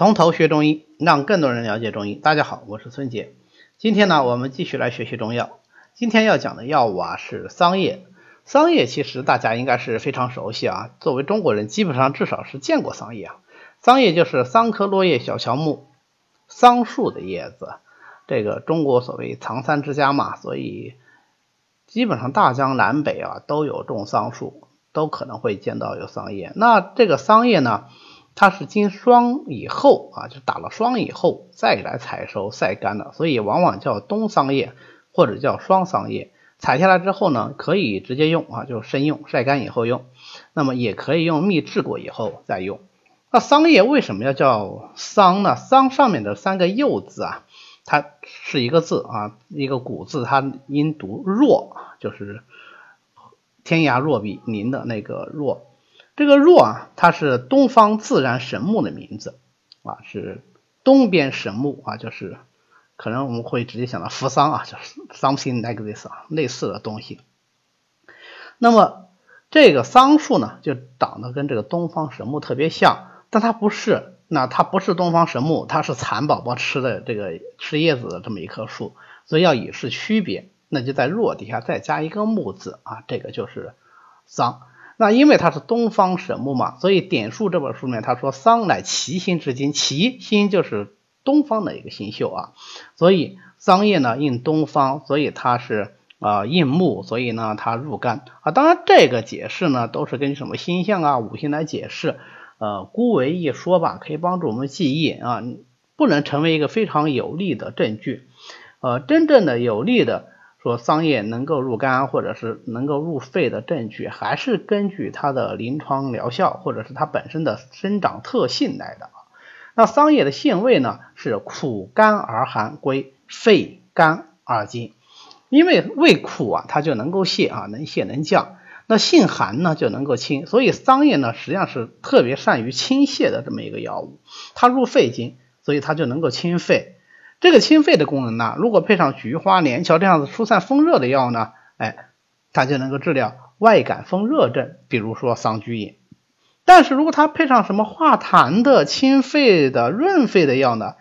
从头学中医，让更多人了解中医。大家好，我是孙杰。今天呢，我们继续来学习中药。今天要讲的药物啊是桑叶。桑叶其实大家应该是非常熟悉啊，作为中国人，基本上至少是见过桑叶啊。桑叶就是桑科落叶小乔木，桑树的叶子。这个中国所谓藏桑之家嘛，所以基本上大江南北啊都有种桑树，都可能会见到有桑叶。那这个桑叶呢？它是经霜以后啊，就打了霜以后再来采收晒干的，所以往往叫冬桑叶或者叫霜桑叶。采下来之后呢，可以直接用啊，就生用，晒干以后用。那么也可以用蜜制过以后再用。那桑叶为什么要叫桑呢？桑上面的三个又字啊，它是一个字啊，一个古字，它音读若，就是天涯若比邻的那个若。这个若啊，它是东方自然神木的名字啊，是东边神木啊，就是可能我们会直接想到扶桑啊，就是 something like this 啊，类似的东西。那么这个桑树呢，就长得跟这个东方神木特别像，但它不是，那它不是东方神木，它是蚕宝宝吃的这个吃叶子的这么一棵树，所以要以示区别，那就在若底下再加一个木字啊，这个就是桑。那因为它是东方神木嘛，所以《点数》这本书里面他说桑乃奇星之精，奇星就是东方的一个星宿啊，所以桑叶呢应东方，所以它是啊应木，所以呢它入肝啊。当然这个解释呢都是根据什么星象啊五行来解释，呃孤为一说吧，可以帮助我们记忆啊，不能成为一个非常有力的证据，呃真正的有力的。说桑叶能够入肝或者是能够入肺的证据，还是根据它的临床疗效或者是它本身的生长特性来的啊。那桑叶的性味呢是苦甘而寒，归肺肝二经。因为味苦啊，它就能够泻啊，能泻能降。那性寒呢就能够清，所以桑叶呢实际上是特别善于清泻的这么一个药物。它入肺经，所以它就能够清肺。这个清肺的功能呢，如果配上菊花、连翘这样子疏散风热的药呢，哎，它就能够治疗外感风热症，比如说桑菊饮。但是如果它配上什么化痰的、清肺的、润肺的药呢，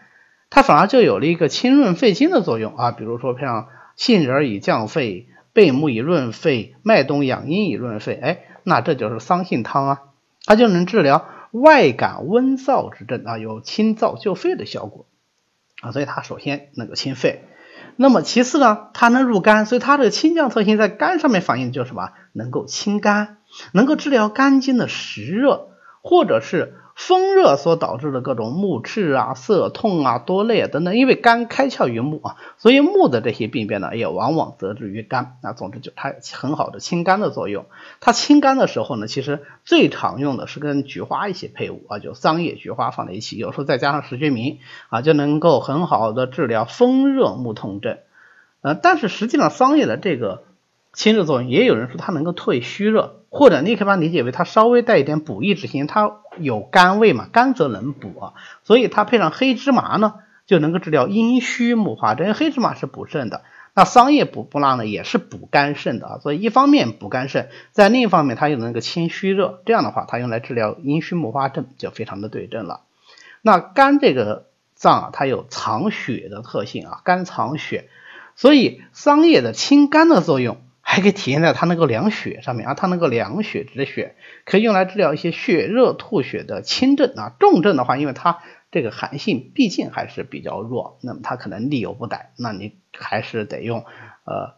它反而就有了一个清润肺经的作用啊，比如说配上杏仁以降肺，贝母以润肺，麦冬养阴以润肺，哎，那这就是桑杏汤啊，它就能治疗外感温燥之症啊，有清燥救肺的效果。啊，所以它首先能够清肺，那么其次呢，它能入肝，所以它这个清降特性在肝上面反映就是什么？能够清肝，能够治疗肝经的实热，或者是。风热所导致的各种目赤啊、涩痛啊、多泪啊等等，因为肝开窍于目啊，所以目的这些病变呢，也往往得之于肝。那总之就它很好的清肝的作用。它清肝的时候呢，其实最常用的是跟菊花一起配伍啊，就桑叶、菊花放在一起，有时候再加上石决明啊，就能够很好的治疗风热目痛症。呃，但是实际上桑叶的这个清热作用，也有人说它能够退虚热。或者你可以把它理解为它稍微带一点补益之心，它有甘味嘛，甘则能补啊，所以它配上黑芝麻呢，就能够治疗阴虚木化症。黑芝麻是补肾的，那桑叶补不拉呢，也是补肝肾的啊。所以一方面补肝肾，在另一方面它又能够清虚热，这样的话它用来治疗阴虚木化症就非常的对症了。那肝这个脏啊，它有藏血的特性啊，肝藏血，所以桑叶的清肝的作用。还可以体现在它能够凉血上面啊，它能够凉血止血，可以用来治疗一些血热吐血的轻症啊。重症的话，因为它这个寒性毕竟还是比较弱，那么它可能力有不逮，那你还是得用呃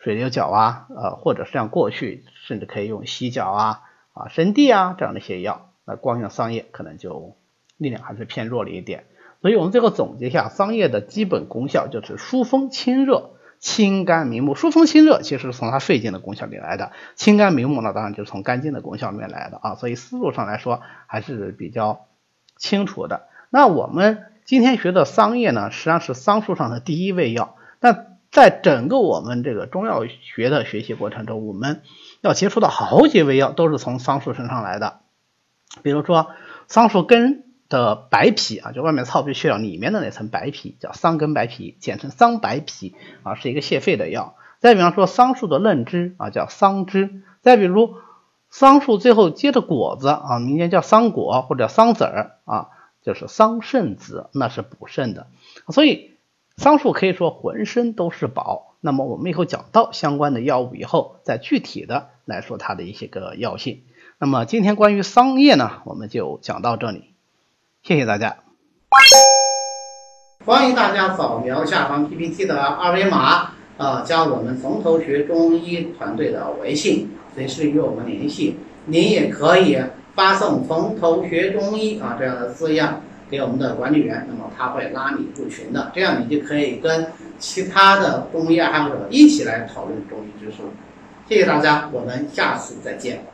水牛角啊，呃或者是像过去甚至可以用犀角啊啊生地啊这样的一些药，那光用桑叶可能就力量还是偏弱了一点。所以我们最后总结一下，桑叶的基本功效就是疏风清热。清肝明目，疏风清热，其实是从它肺经的功效里来的；清肝明目呢，当然就是从肝经的功效里面来的啊。所以思路上来说还是比较清楚的。那我们今天学的桑叶呢，实际上是桑树上的第一味药。那在整个我们这个中药学的学习过程中，我们要接触到好几味药都是从桑树身上来的，比如说桑树根。的白皮啊，就外面糙皮去掉，里面的那层白皮叫桑根白皮，简称桑白皮啊，是一个泻肺的药。再比方说桑树的嫩枝啊，叫桑枝。再比如桑树最后结的果子啊，民间叫桑果或者桑籽儿啊，就是桑葚子，那是补肾的。所以桑树可以说浑身都是宝。那么我们以后讲到相关的药物以后，再具体的来说它的一些个药性。那么今天关于桑叶呢，我们就讲到这里，谢谢大家。欢迎大家扫描下方 PPT 的二维码，啊，加我们从头学中医团队的微信，随时与我们联系。您也可以发送“从头学中医”啊这样的字样给我们的管理员，那么他会拉你入群的，这样你就可以跟其他的中医爱好者一起来讨论中医知识。谢谢大家，我们下次再见。